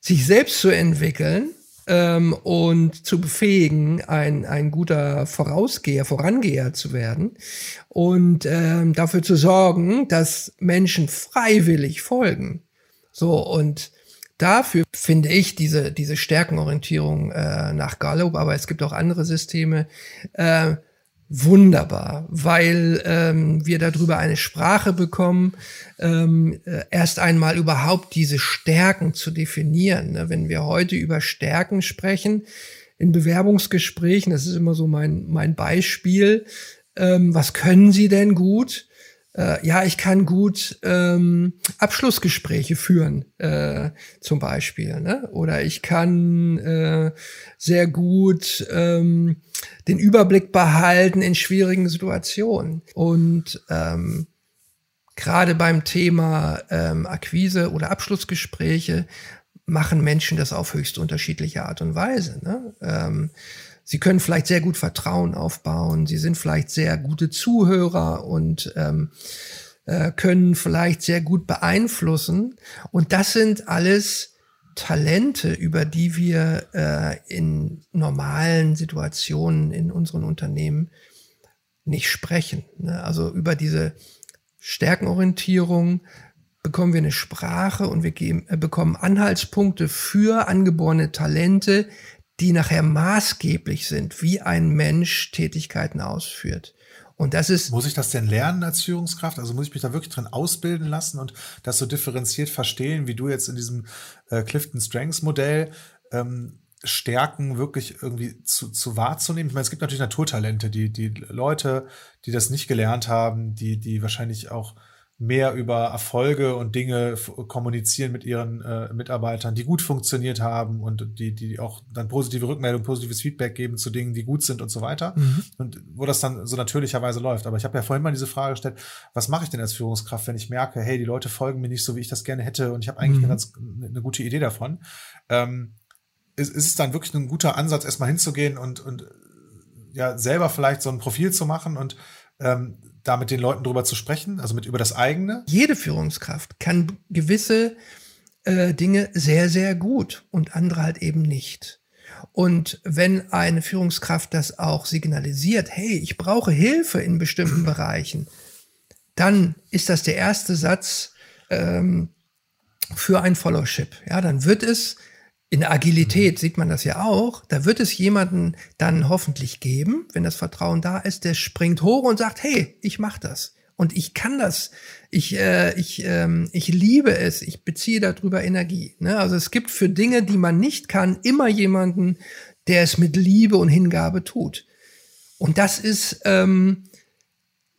sich selbst zu entwickeln, ähm, und zu befähigen, ein, ein guter Vorausgeher, Vorangeher zu werden. Und ähm, dafür zu sorgen, dass Menschen freiwillig folgen. So, und dafür finde ich diese, diese Stärkenorientierung äh, nach Gallup, aber es gibt auch andere Systeme, äh, wunderbar, weil ähm, wir darüber eine Sprache bekommen, ähm, äh, erst einmal überhaupt diese Stärken zu definieren. Ne? Wenn wir heute über Stärken sprechen, in Bewerbungsgesprächen, das ist immer so mein, mein Beispiel, ähm, was können Sie denn gut? Äh, ja, ich kann gut ähm, Abschlussgespräche führen, äh, zum Beispiel. Ne? Oder ich kann äh, sehr gut ähm, den Überblick behalten in schwierigen Situationen. Und ähm, gerade beim Thema ähm, Akquise oder Abschlussgespräche machen Menschen das auf höchst unterschiedliche Art und Weise. Ne? Ähm, Sie können vielleicht sehr gut Vertrauen aufbauen. Sie sind vielleicht sehr gute Zuhörer und ähm, äh, können vielleicht sehr gut beeinflussen. Und das sind alles Talente, über die wir äh, in normalen Situationen in unseren Unternehmen nicht sprechen. Ne? Also über diese Stärkenorientierung bekommen wir eine Sprache und wir geben, äh, bekommen Anhaltspunkte für angeborene Talente, die nachher maßgeblich sind, wie ein Mensch Tätigkeiten ausführt. Und das ist. Muss ich das denn lernen als Führungskraft? Also muss ich mich da wirklich drin ausbilden lassen und das so differenziert verstehen, wie du jetzt in diesem äh, Clifton Strengths Modell ähm, Stärken wirklich irgendwie zu, zu wahrzunehmen. Ich meine, es gibt natürlich Naturtalente, die, die Leute, die das nicht gelernt haben, die, die wahrscheinlich auch mehr über Erfolge und Dinge kommunizieren mit ihren äh, Mitarbeitern, die gut funktioniert haben und die, die auch dann positive Rückmeldung, positives Feedback geben zu Dingen, die gut sind und so weiter. Mhm. Und wo das dann so natürlicherweise läuft. Aber ich habe ja vorhin mal diese Frage gestellt, was mache ich denn als Führungskraft, wenn ich merke, hey, die Leute folgen mir nicht so, wie ich das gerne hätte und ich habe eigentlich mhm. eine ganz eine gute Idee davon. Ähm, ist, ist es dann wirklich ein guter Ansatz, erstmal hinzugehen und, und ja, selber vielleicht so ein Profil zu machen und ähm, da mit den Leuten drüber zu sprechen, also mit über das eigene? Jede Führungskraft kann gewisse äh, Dinge sehr, sehr gut und andere halt eben nicht. Und wenn eine Führungskraft das auch signalisiert, hey, ich brauche Hilfe in bestimmten Bereichen, dann ist das der erste Satz ähm, für ein Followship. Ja, dann wird es in der Agilität sieht man das ja auch. Da wird es jemanden dann hoffentlich geben, wenn das Vertrauen da ist, der springt hoch und sagt, hey, ich mach das. Und ich kann das. Ich, äh, ich, ähm, ich liebe es. Ich beziehe darüber Energie. Ne? Also es gibt für Dinge, die man nicht kann, immer jemanden, der es mit Liebe und Hingabe tut. Und das ist ähm,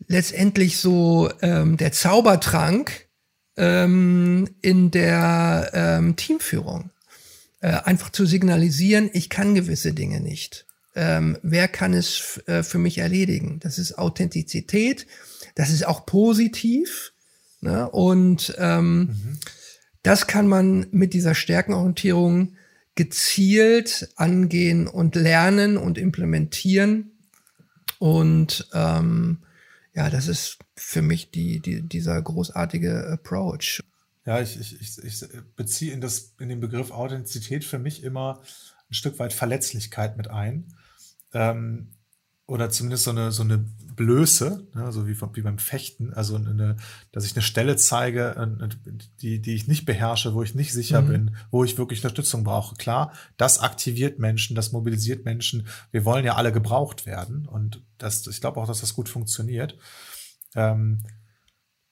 letztendlich so ähm, der Zaubertrank ähm, in der ähm, Teamführung äh, einfach zu signalisieren, ich kann gewisse Dinge nicht. Ähm, wer kann es äh, für mich erledigen? Das ist Authentizität, das ist auch positiv. Ne? Und ähm, mhm. das kann man mit dieser Stärkenorientierung gezielt angehen und lernen und implementieren. Und ähm, ja, das ist für mich die, die, dieser großartige Approach. Ja, ich, ich, ich, ich beziehe in, das, in den Begriff Authentizität für mich immer ein Stück weit Verletzlichkeit mit ein. Ähm, oder zumindest so eine, so eine Blöße, ne, so wie, wie beim Fechten, also eine, dass ich eine Stelle zeige, äh, die, die ich nicht beherrsche, wo ich nicht sicher mhm. bin, wo ich wirklich Unterstützung brauche. Klar, das aktiviert Menschen, das mobilisiert Menschen. Wir wollen ja alle gebraucht werden und das, ich glaube auch, dass das gut funktioniert. Ähm,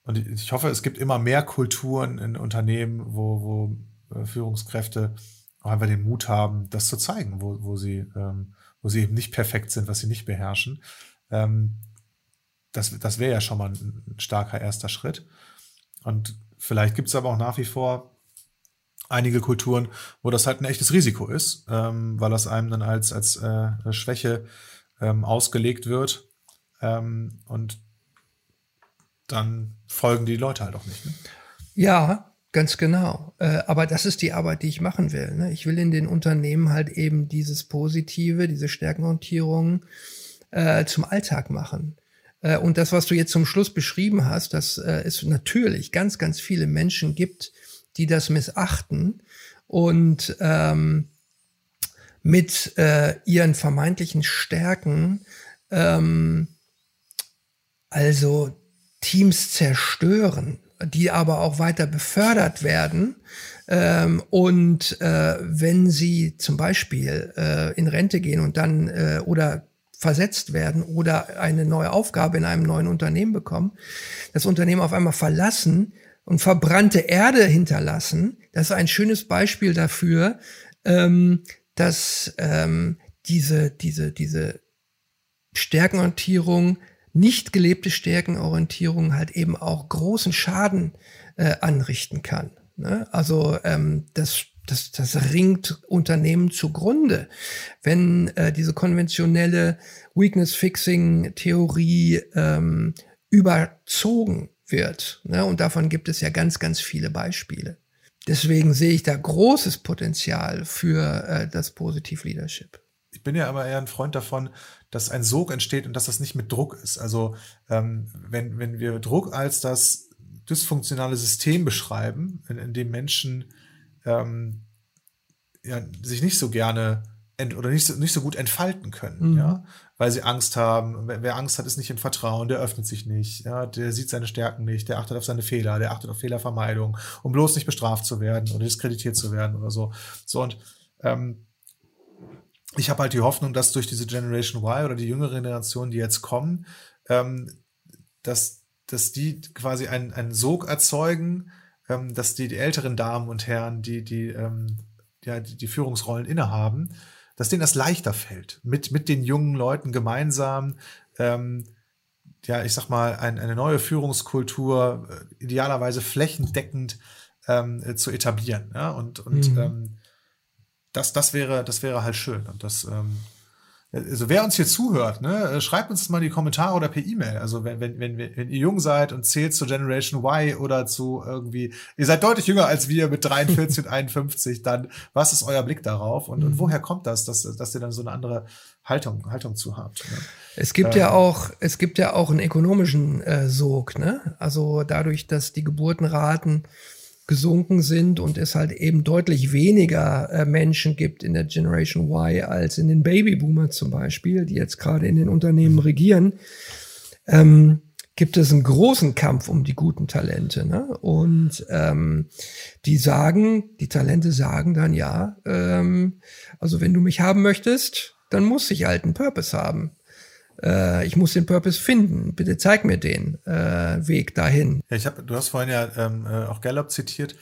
und ich hoffe, es gibt immer mehr Kulturen in Unternehmen, wo, wo äh, Führungskräfte auch einfach den Mut haben, das zu zeigen, wo, wo, sie, ähm, wo sie eben nicht perfekt sind, was sie nicht beherrschen. Ähm, das das wäre ja schon mal ein, ein starker erster Schritt. Und vielleicht gibt es aber auch nach wie vor einige Kulturen, wo das halt ein echtes Risiko ist, ähm, weil das einem dann als, als äh, Schwäche ähm, ausgelegt wird. Ähm, und dann folgen die Leute halt auch nicht. Ne? Ja, ganz genau. Äh, aber das ist die Arbeit, die ich machen will. Ne? Ich will in den Unternehmen halt eben dieses Positive, diese Stärkenorientierung äh, zum Alltag machen. Äh, und das, was du jetzt zum Schluss beschrieben hast, dass äh, es natürlich ganz, ganz viele Menschen gibt, die das missachten und ähm, mit äh, ihren vermeintlichen Stärken ähm, also Teams zerstören, die aber auch weiter befördert werden. Ähm, und äh, wenn sie zum Beispiel äh, in Rente gehen und dann äh, oder versetzt werden oder eine neue Aufgabe in einem neuen Unternehmen bekommen, das Unternehmen auf einmal verlassen und verbrannte Erde hinterlassen, das ist ein schönes Beispiel dafür, ähm, dass ähm, diese, diese, diese Stärkenorientierung nicht gelebte Stärkenorientierung halt eben auch großen Schaden äh, anrichten kann. Ne? Also ähm, das, das, das ringt Unternehmen zugrunde, wenn äh, diese konventionelle Weakness-Fixing-Theorie ähm, überzogen wird. Ne? Und davon gibt es ja ganz, ganz viele Beispiele. Deswegen sehe ich da großes Potenzial für äh, das Positiv Leadership. Ich bin ja aber eher ein Freund davon, dass ein Sog entsteht und dass das nicht mit Druck ist. Also ähm, wenn, wenn wir Druck als das dysfunktionale System beschreiben, in, in dem Menschen ähm, ja, sich nicht so gerne ent oder nicht so, nicht so gut entfalten können, mhm. ja, weil sie Angst haben. Wer Angst hat, ist nicht im Vertrauen, der öffnet sich nicht, ja, der sieht seine Stärken nicht, der achtet auf seine Fehler, der achtet auf Fehlervermeidung, um bloß nicht bestraft zu werden oder diskreditiert zu werden oder so. So und ähm, ich habe halt die Hoffnung, dass durch diese Generation Y oder die jüngere Generation, die jetzt kommen, ähm, dass, dass die quasi einen, einen Sog erzeugen, ähm, dass die, die älteren Damen und Herren, die, die, ähm, ja, die, die Führungsrollen innehaben, dass denen das leichter fällt, mit, mit den jungen Leuten gemeinsam, ähm, ja, ich sag mal, ein, eine neue Führungskultur äh, idealerweise flächendeckend ähm, äh, zu etablieren. Ja? Und, und mhm. ähm, das, das wäre, das wäre halt schön. Und das, ähm, also wer uns hier zuhört, ne, äh, schreibt uns mal in die Kommentare oder per E-Mail. Also wenn, wenn, wenn, wenn ihr jung seid und zählt zu Generation Y oder zu irgendwie, ihr seid deutlich jünger als wir mit 43 und 51, dann was ist euer Blick darauf und, und mhm. woher kommt das, dass, dass ihr dann so eine andere Haltung, Haltung zu habt? Ne? Es gibt ähm, ja auch, es gibt ja auch einen ökonomischen äh, Sog, ne? Also dadurch, dass die Geburtenraten gesunken sind und es halt eben deutlich weniger äh, Menschen gibt in der Generation Y als in den Babyboomer zum Beispiel, die jetzt gerade in den Unternehmen mhm. regieren, ähm, gibt es einen großen Kampf um die guten Talente. Ne? Und ähm, die sagen, die Talente sagen dann ja, ähm, also wenn du mich haben möchtest, dann muss ich halt einen Purpose haben äh, ich muss den Purpose finden. Bitte zeig mir den äh, Weg dahin. Ja, ich hab, du hast vorhin ja ähm, äh, auch Gallup zitiert.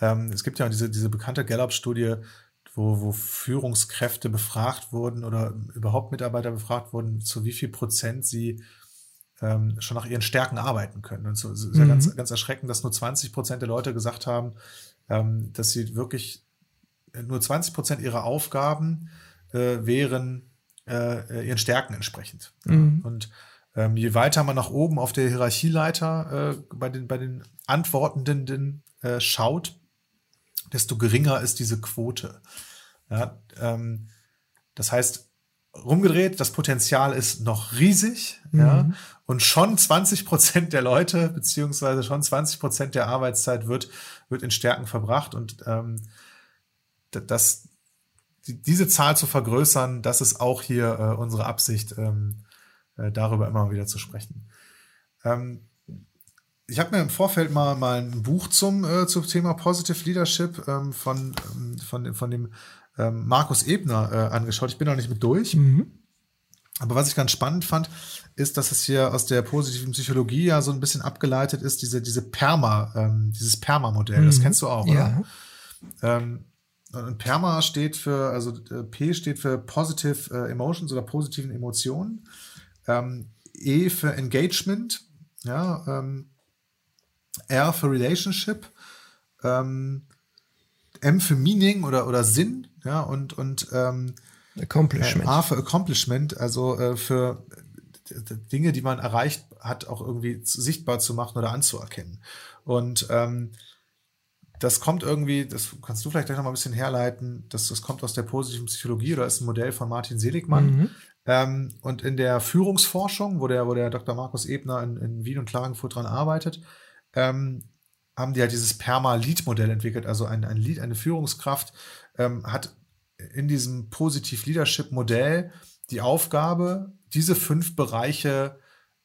Ähm, es gibt ja diese, diese bekannte Gallup-Studie, wo, wo Führungskräfte befragt wurden oder überhaupt Mitarbeiter befragt wurden, zu wie viel Prozent sie ähm, schon nach ihren Stärken arbeiten können. Und so ist ja mhm. ganz, ganz erschreckend, dass nur 20 Prozent der Leute gesagt haben, ähm, dass sie wirklich nur 20 Prozent ihrer Aufgaben äh, wären äh, ihren Stärken entsprechend. Mhm. Und ähm, je weiter man nach oben auf der Hierarchieleiter äh, bei, den, bei den Antwortenden äh, schaut, desto geringer ist diese Quote. Ja, ähm, das heißt, rumgedreht, das Potenzial ist noch riesig, mhm. ja, und schon 20 Prozent der Leute, beziehungsweise schon 20 Prozent der Arbeitszeit wird, wird in Stärken verbracht und ähm, das, die, diese Zahl zu vergrößern, das ist auch hier äh, unsere Absicht, ähm, äh, darüber immer wieder zu sprechen. Ähm, ich habe mir im Vorfeld mal, mal ein Buch zum, äh, zum Thema Positive Leadership ähm, von, ähm, von, von dem ähm, Markus Ebner äh, angeschaut. Ich bin noch nicht mit durch. Mhm. Aber was ich ganz spannend fand, ist, dass es hier aus der positiven Psychologie ja so ein bisschen abgeleitet ist, diese, diese Perma, ähm, dieses Perma-Modell. Mhm. Das kennst du auch, oder? Ja. Ähm, und PERMA steht für, also äh, P steht für Positive äh, Emotions oder positiven Emotionen. Ähm, e für Engagement, ja, ähm, R für Relationship, ähm, M für Meaning oder, oder Sinn, ja, und, und ähm, Accomplishment. Äh, A für Accomplishment, also äh, für Dinge, die man erreicht hat, auch irgendwie sichtbar zu machen oder anzuerkennen. Und ähm, das kommt irgendwie, das kannst du vielleicht gleich noch mal ein bisschen herleiten, das, das kommt aus der positiven Psychologie oder ist ein Modell von Martin Seligmann. Mhm. Ähm, und in der Führungsforschung, wo der, wo der Dr. Markus Ebner in, in Wien und Klagenfurt dran arbeitet, ähm, haben die halt dieses Perma-Lead-Modell entwickelt. Also ein, ein Lead, eine Führungskraft ähm, hat in diesem Positiv-Leadership-Modell die Aufgabe, diese fünf Bereiche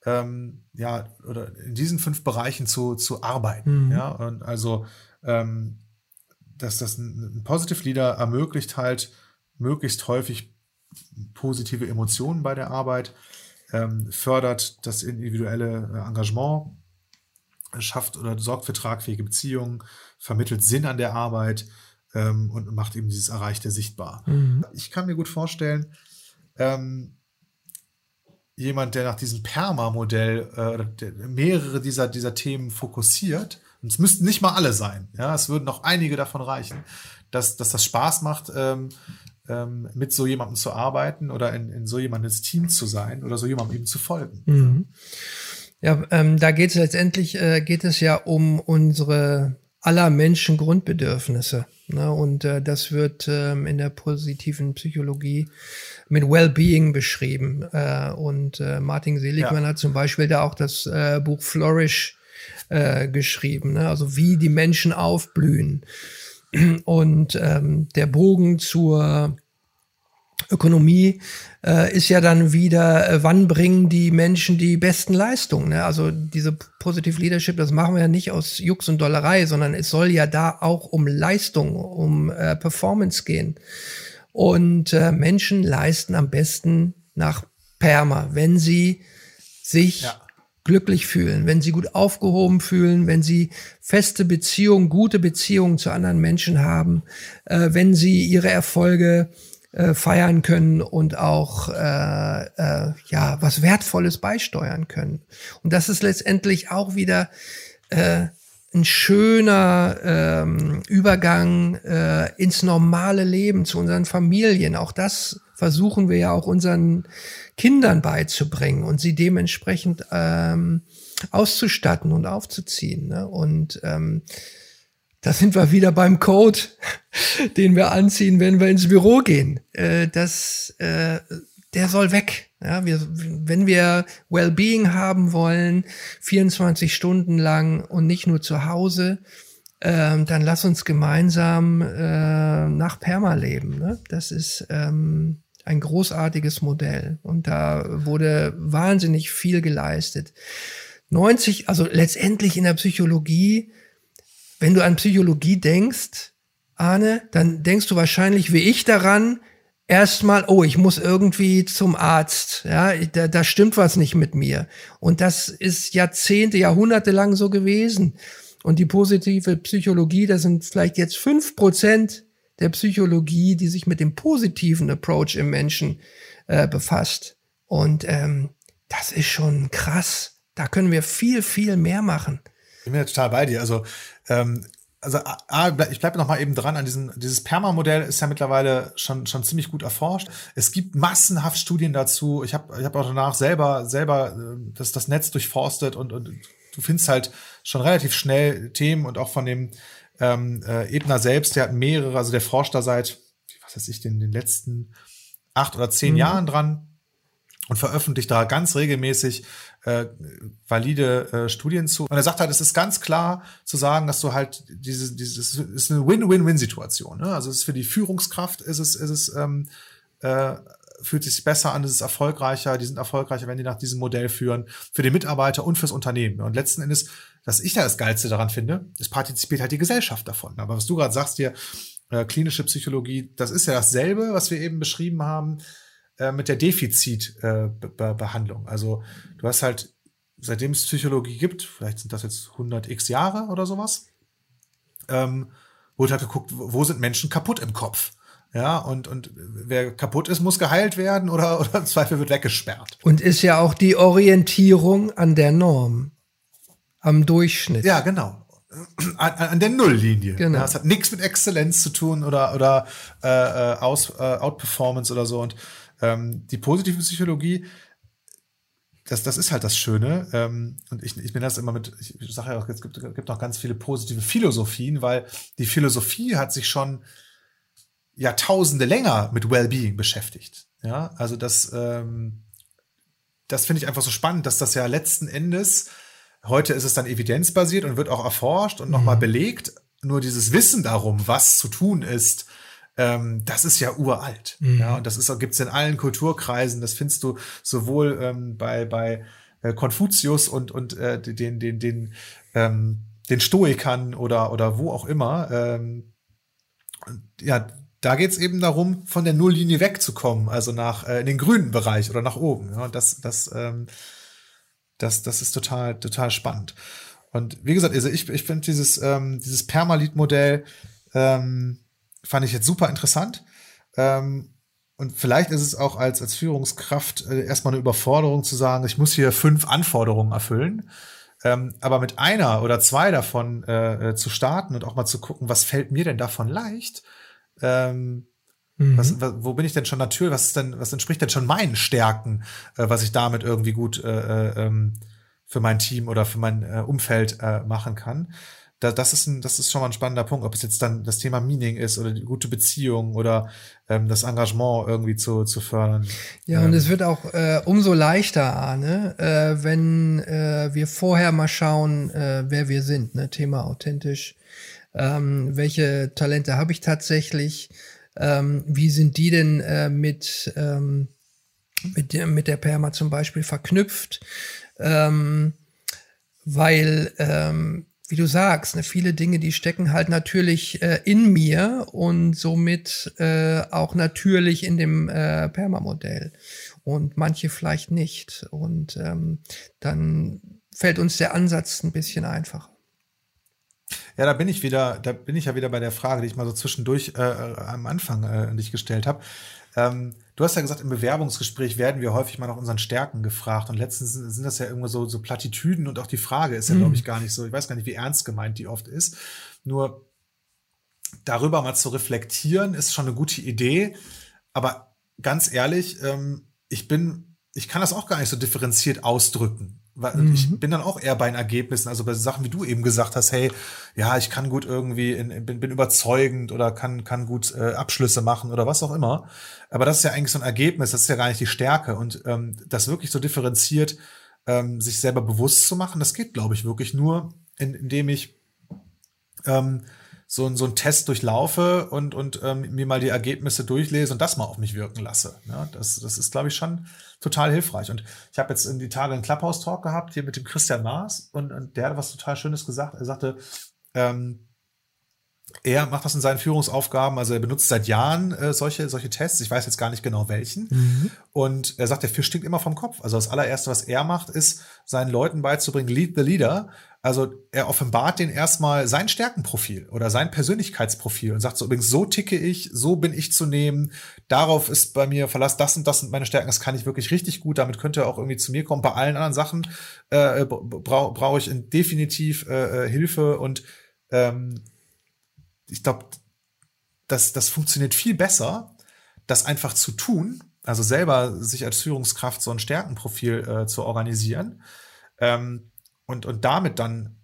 ähm, ja, oder in diesen fünf Bereichen zu, zu arbeiten. Mhm. Ja, und also ähm, dass das ein, ein Positive Leader ermöglicht halt möglichst häufig positive Emotionen bei der Arbeit, ähm, fördert das individuelle äh, Engagement, schafft oder sorgt für tragfähige Beziehungen, vermittelt Sinn an der Arbeit ähm, und macht eben dieses Erreichte sichtbar. Mhm. Ich kann mir gut vorstellen, ähm, jemand, der nach diesem Perma-Modell äh, mehrere dieser, dieser Themen fokussiert, und es müssten nicht mal alle sein. Ja, es würden noch einige davon reichen, dass, dass das Spaß macht, ähm, ähm, mit so jemandem zu arbeiten oder in, in so jemandes Team zu sein oder so jemandem eben zu folgen. Mhm. Ja, ähm, da geht es letztendlich, äh, geht es ja um unsere aller Menschen Grundbedürfnisse. Ne? Und äh, das wird ähm, in der positiven Psychologie mit Wellbeing beschrieben. Äh, und äh, Martin Seligman ja. hat zum Beispiel da auch das äh, Buch Flourish äh, geschrieben, ne? also wie die Menschen aufblühen. Und ähm, der Bogen zur Ökonomie äh, ist ja dann wieder, äh, wann bringen die Menschen die besten Leistungen? Ne? Also diese Positive Leadership, das machen wir ja nicht aus Jux und Dollerei, sondern es soll ja da auch um Leistung, um äh, Performance gehen. Und äh, Menschen leisten am besten nach Perma, wenn sie sich ja. Glücklich fühlen, wenn sie gut aufgehoben fühlen, wenn sie feste Beziehungen, gute Beziehungen zu anderen Menschen haben, äh, wenn sie ihre Erfolge äh, feiern können und auch äh, äh, ja was Wertvolles beisteuern können. Und das ist letztendlich auch wieder äh, ein schöner ähm, Übergang äh, ins normale Leben zu unseren Familien. Auch das versuchen wir ja auch unseren Kindern beizubringen und sie dementsprechend ähm, auszustatten und aufzuziehen. Ne? Und ähm, da sind wir wieder beim Code, den wir anziehen, wenn wir ins Büro gehen. Äh, das, äh, der soll weg. Ja, wir, wenn wir Wellbeing haben wollen, 24 Stunden lang und nicht nur zu Hause, ähm, dann lass uns gemeinsam äh, nach Perma leben. Ne? Das ist ähm, ein großartiges Modell und da wurde wahnsinnig viel geleistet. 90, also letztendlich in der Psychologie, wenn du an Psychologie denkst, Arne, dann denkst du wahrscheinlich wie ich daran, erstmal, oh, ich muss irgendwie zum Arzt, ja, da, da stimmt was nicht mit mir. Und das ist Jahrzehnte, Jahrhunderte lang so gewesen. Und die positive Psychologie, das sind vielleicht jetzt fünf Prozent der Psychologie, die sich mit dem positiven Approach im Menschen äh, befasst. Und ähm, das ist schon krass. Da können wir viel, viel mehr machen. Ich bin ja total bei dir. Also ähm, also A, ich bleibe noch mal eben dran an diesem dieses Perma-Modell ist ja mittlerweile schon schon ziemlich gut erforscht. Es gibt massenhaft Studien dazu. Ich habe ich habe auch danach selber selber äh, das das Netz durchforstet und und du findest halt schon relativ schnell Themen und auch von dem ähm, äh, Ebner selbst, der hat mehrere, also der forscht da seit was weiß ich, den den letzten acht oder zehn mhm. Jahren dran und veröffentlicht da ganz regelmäßig äh, valide äh, Studien zu. Und er sagt halt, es ist ganz klar zu sagen, dass du halt diese, dieses ist eine Win-Win-Win-Situation. Ne? Also es ist für die Führungskraft ist es, ist es ähm, äh, fühlt sich besser an, es ist erfolgreicher, die sind erfolgreicher, wenn die nach diesem Modell führen, für den Mitarbeiter und fürs Unternehmen. Und letzten Endes, was ich da das Geilste daran finde, es partizipiert halt die Gesellschaft davon. Aber was du gerade sagst hier, äh, klinische Psychologie, das ist ja dasselbe, was wir eben beschrieben haben äh, mit der Defizitbehandlung. Äh, also du hast halt, seitdem es Psychologie gibt, vielleicht sind das jetzt 100 x Jahre oder sowas, ähm, wurde halt geguckt, wo sind Menschen kaputt im Kopf. Ja, und, und wer kaputt ist, muss geheilt werden oder, oder im Zweifel wird weggesperrt. Und ist ja auch die Orientierung an der Norm, am Durchschnitt. Ja, genau. An, an der Nulllinie. Genau. Ja, es hat nichts mit Exzellenz zu tun oder, oder äh, äh Aus, äh, Outperformance oder so. Und ähm, die positive Psychologie, das, das ist halt das Schöne. Ähm, und ich, ich bin das immer mit, ich, ich sage ja auch, es gibt, gibt noch ganz viele positive Philosophien, weil die Philosophie hat sich schon Jahrtausende länger mit Wellbeing beschäftigt. Ja, also das, ähm, das finde ich einfach so spannend, dass das ja letzten Endes, heute ist es dann evidenzbasiert und wird auch erforscht und mhm. nochmal belegt. Nur dieses Wissen darum, was zu tun ist, ähm, das ist ja uralt. Mhm. Ja, und das ist, gibt's in allen Kulturkreisen. Das findest du sowohl ähm, bei, bei äh, Konfuzius und, und äh, den, den, den, ähm, den Stoikern oder, oder wo auch immer. Ähm, ja, da geht's eben darum, von der Nulllinie wegzukommen, also nach äh, in den grünen Bereich oder nach oben. Ja, und das, das, ähm, das, das ist total, total spannend. Und wie gesagt, also ich, ich finde dieses, ähm, dieses Permalit-Modell ähm, fand ich jetzt super interessant. Ähm, und vielleicht ist es auch als, als Führungskraft äh, erstmal eine Überforderung zu sagen, ich muss hier fünf Anforderungen erfüllen. Ähm, aber mit einer oder zwei davon äh, äh, zu starten und auch mal zu gucken, was fällt mir denn davon leicht? Ähm, mhm. was, was, wo bin ich denn schon natürlich? Was ist denn, was entspricht denn schon meinen Stärken, äh, was ich damit irgendwie gut äh, äh, ähm, für mein Team oder für mein äh, Umfeld äh, machen kann? da, das, ist ein, das ist schon mal ein spannender Punkt, ob es jetzt dann das Thema Meaning ist oder die gute Beziehung oder ähm, das Engagement irgendwie zu, zu fördern. Ja, ähm. und es wird auch äh, umso leichter, Arne, äh, wenn äh, wir vorher mal schauen, äh, wer wir sind. Ne? Thema authentisch. Ähm, welche Talente habe ich tatsächlich? Ähm, wie sind die denn äh, mit, ähm, mit, der, mit der Perma zum Beispiel verknüpft? Ähm, weil ähm, wie du sagst, ne, viele Dinge, die stecken halt natürlich äh, in mir und somit äh, auch natürlich in dem äh, Perma-Modell und manche vielleicht nicht. Und ähm, dann fällt uns der Ansatz ein bisschen einfacher. Ja, da bin ich wieder, da bin ich ja wieder bei der Frage, die ich mal so zwischendurch äh, am Anfang äh, an dich gestellt habe. Ähm, du hast ja gesagt, im Bewerbungsgespräch werden wir häufig mal nach unseren Stärken gefragt. Und letztens sind, sind das ja irgendwo so, so Plattitüden und auch die Frage ist ja, mhm. glaube ich, gar nicht so, ich weiß gar nicht, wie ernst gemeint die oft ist. Nur darüber mal zu reflektieren, ist schon eine gute Idee. Aber ganz ehrlich, ähm, ich bin, ich kann das auch gar nicht so differenziert ausdrücken. Mhm. Ich bin dann auch eher bei den Ergebnissen, also bei Sachen, wie du eben gesagt hast, hey, ja, ich kann gut irgendwie, in, bin, bin überzeugend oder kann, kann gut äh, Abschlüsse machen oder was auch immer. Aber das ist ja eigentlich so ein Ergebnis, das ist ja gar nicht die Stärke. Und ähm, das wirklich so differenziert, ähm, sich selber bewusst zu machen, das geht, glaube ich, wirklich nur, in, indem ich ähm, so, so einen Test durchlaufe und, und ähm, mir mal die Ergebnisse durchlese und das mal auf mich wirken lasse. Ja, das, das ist, glaube ich, schon total hilfreich. Und ich habe jetzt in die Tage einen Clubhouse-Talk gehabt, hier mit dem Christian Maas, und, und der hat was total Schönes gesagt. Er sagte, ähm, er macht das in seinen Führungsaufgaben, also er benutzt seit Jahren äh, solche, solche Tests. Ich weiß jetzt gar nicht genau welchen. Mhm. Und er sagt, der Fisch stinkt immer vom Kopf. Also das allererste, was er macht, ist, seinen Leuten beizubringen, lead the leader. Also er offenbart den erstmal sein Stärkenprofil oder sein Persönlichkeitsprofil und sagt so übrigens, so ticke ich, so bin ich zu nehmen, darauf ist bei mir Verlass, das und das sind meine Stärken, das kann ich wirklich richtig gut, damit könnte er auch irgendwie zu mir kommen. Bei allen anderen Sachen äh, brauche brauch ich definitiv äh, äh, Hilfe und ähm, ich glaube, das, das funktioniert viel besser, das einfach zu tun, also selber sich als Führungskraft so ein Stärkenprofil äh, zu organisieren ähm, und, und damit dann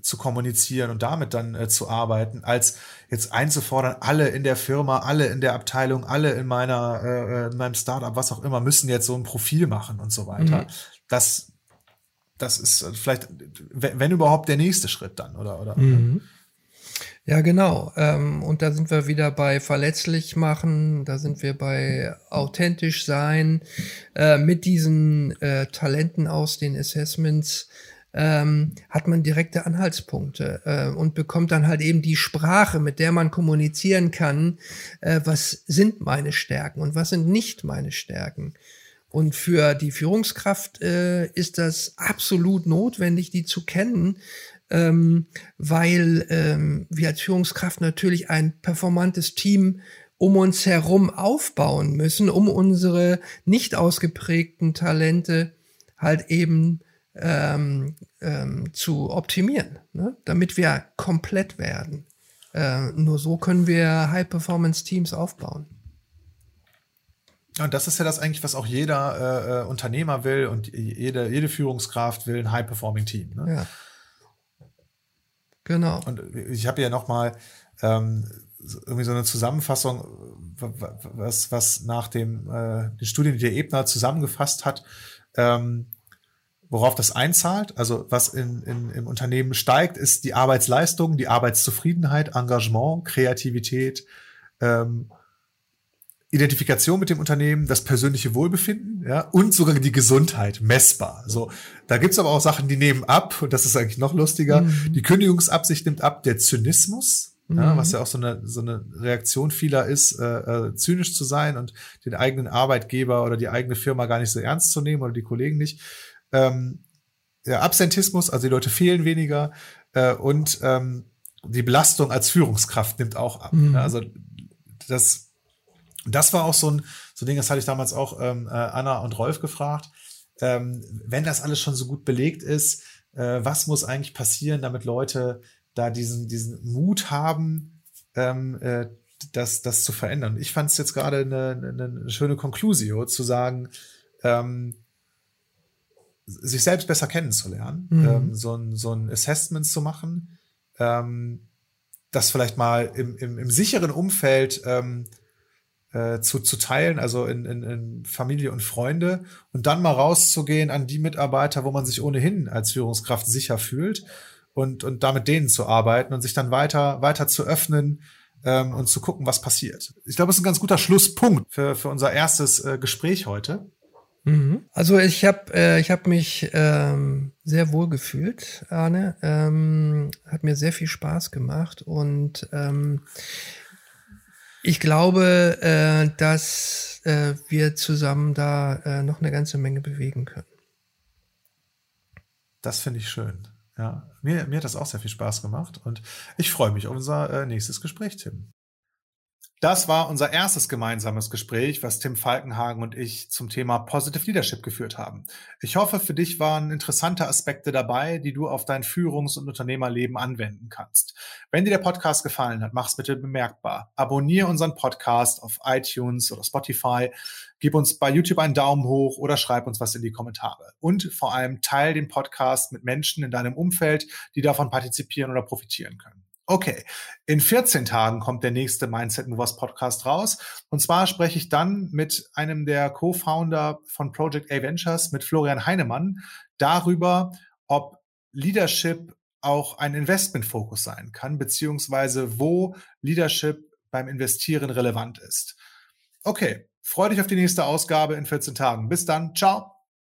zu kommunizieren und damit dann äh, zu arbeiten, als jetzt einzufordern, alle in der Firma, alle in der Abteilung, alle in meiner, äh, in meinem Startup, was auch immer, müssen jetzt so ein Profil machen und so weiter. Mhm. Das, das ist vielleicht, wenn überhaupt, der nächste Schritt dann, oder? oder mhm. Ja, genau. Ähm, und da sind wir wieder bei verletzlich machen, da sind wir bei authentisch sein, äh, mit diesen äh, Talenten aus den Assessments. Ähm, hat man direkte Anhaltspunkte äh, und bekommt dann halt eben die Sprache, mit der man kommunizieren kann, äh, was sind meine Stärken und was sind nicht meine Stärken. Und für die Führungskraft äh, ist das absolut notwendig, die zu kennen, ähm, weil ähm, wir als Führungskraft natürlich ein performantes Team um uns herum aufbauen müssen, um unsere nicht ausgeprägten Talente halt eben ähm, ähm, zu optimieren, ne? damit wir komplett werden. Äh, nur so können wir High-Performance-Teams aufbauen. Und das ist ja das eigentlich, was auch jeder äh, äh Unternehmer will und jede, jede Führungskraft will, ein High-Performing-Team. Ne? Ja. Genau. Und ich habe ja noch mal ähm, irgendwie so eine Zusammenfassung, was, was nach dem äh, den Studien, die der Ebner zusammengefasst hat, ähm, worauf das einzahlt. Also was in, in, im Unternehmen steigt, ist die Arbeitsleistung, die Arbeitszufriedenheit, Engagement, Kreativität, ähm, Identifikation mit dem Unternehmen, das persönliche Wohlbefinden, ja, und sogar die Gesundheit messbar. So, da gibt's aber auch Sachen, die nehmen ab, und das ist eigentlich noch lustiger. Mhm. Die Kündigungsabsicht nimmt ab, der Zynismus, mhm. ja, was ja auch so eine, so eine Reaktion vieler ist, äh, äh, zynisch zu sein und den eigenen Arbeitgeber oder die eigene Firma gar nicht so ernst zu nehmen oder die Kollegen nicht. Ähm, ja, Absentismus, also die Leute fehlen weniger äh, und ähm, die Belastung als Führungskraft nimmt auch ab. Mhm. Ja, also das das war auch so ein, so ein Ding, das hatte ich damals auch ähm, äh, Anna und Rolf gefragt. Ähm, wenn das alles schon so gut belegt ist, äh, was muss eigentlich passieren, damit Leute da diesen, diesen Mut haben, ähm, äh, das, das zu verändern? Ich fand es jetzt gerade eine, eine, schöne Conclusio zu sagen, ähm, sich selbst besser kennenzulernen, mhm. ähm, so, ein, so ein Assessment zu machen, ähm, das vielleicht mal im, im, im sicheren Umfeld ähm, äh, zu, zu teilen, also in, in, in Familie und Freunde und dann mal rauszugehen an die Mitarbeiter, wo man sich ohnehin als Führungskraft sicher fühlt und, und da mit denen zu arbeiten und sich dann weiter, weiter zu öffnen ähm, und zu gucken, was passiert. Ich glaube, es ist ein ganz guter Schlusspunkt für, für unser erstes äh, Gespräch heute. Mhm. Also ich habe äh, ich hab mich ähm, sehr wohl gefühlt, Arne. Ähm, hat mir sehr viel Spaß gemacht und ähm, ich glaube, äh, dass äh, wir zusammen da äh, noch eine ganze Menge bewegen können. Das finde ich schön. Ja, mir, mir hat das auch sehr viel Spaß gemacht und ich freue mich auf unser äh, nächstes Gespräch, Tim. Das war unser erstes gemeinsames Gespräch, was Tim Falkenhagen und ich zum Thema Positive Leadership geführt haben. Ich hoffe, für dich waren interessante Aspekte dabei, die du auf dein Führungs- und Unternehmerleben anwenden kannst. Wenn dir der Podcast gefallen hat, mach's bitte bemerkbar. Abonniere unseren Podcast auf iTunes oder Spotify. Gib uns bei YouTube einen Daumen hoch oder schreib uns was in die Kommentare. Und vor allem teile den Podcast mit Menschen in deinem Umfeld, die davon partizipieren oder profitieren können. Okay, in 14 Tagen kommt der nächste Mindset Movers Podcast raus. Und zwar spreche ich dann mit einem der Co-Founder von Project A Ventures, mit Florian Heinemann, darüber, ob Leadership auch ein Investmentfokus sein kann, beziehungsweise wo Leadership beim Investieren relevant ist. Okay, freue dich auf die nächste Ausgabe in 14 Tagen. Bis dann, ciao.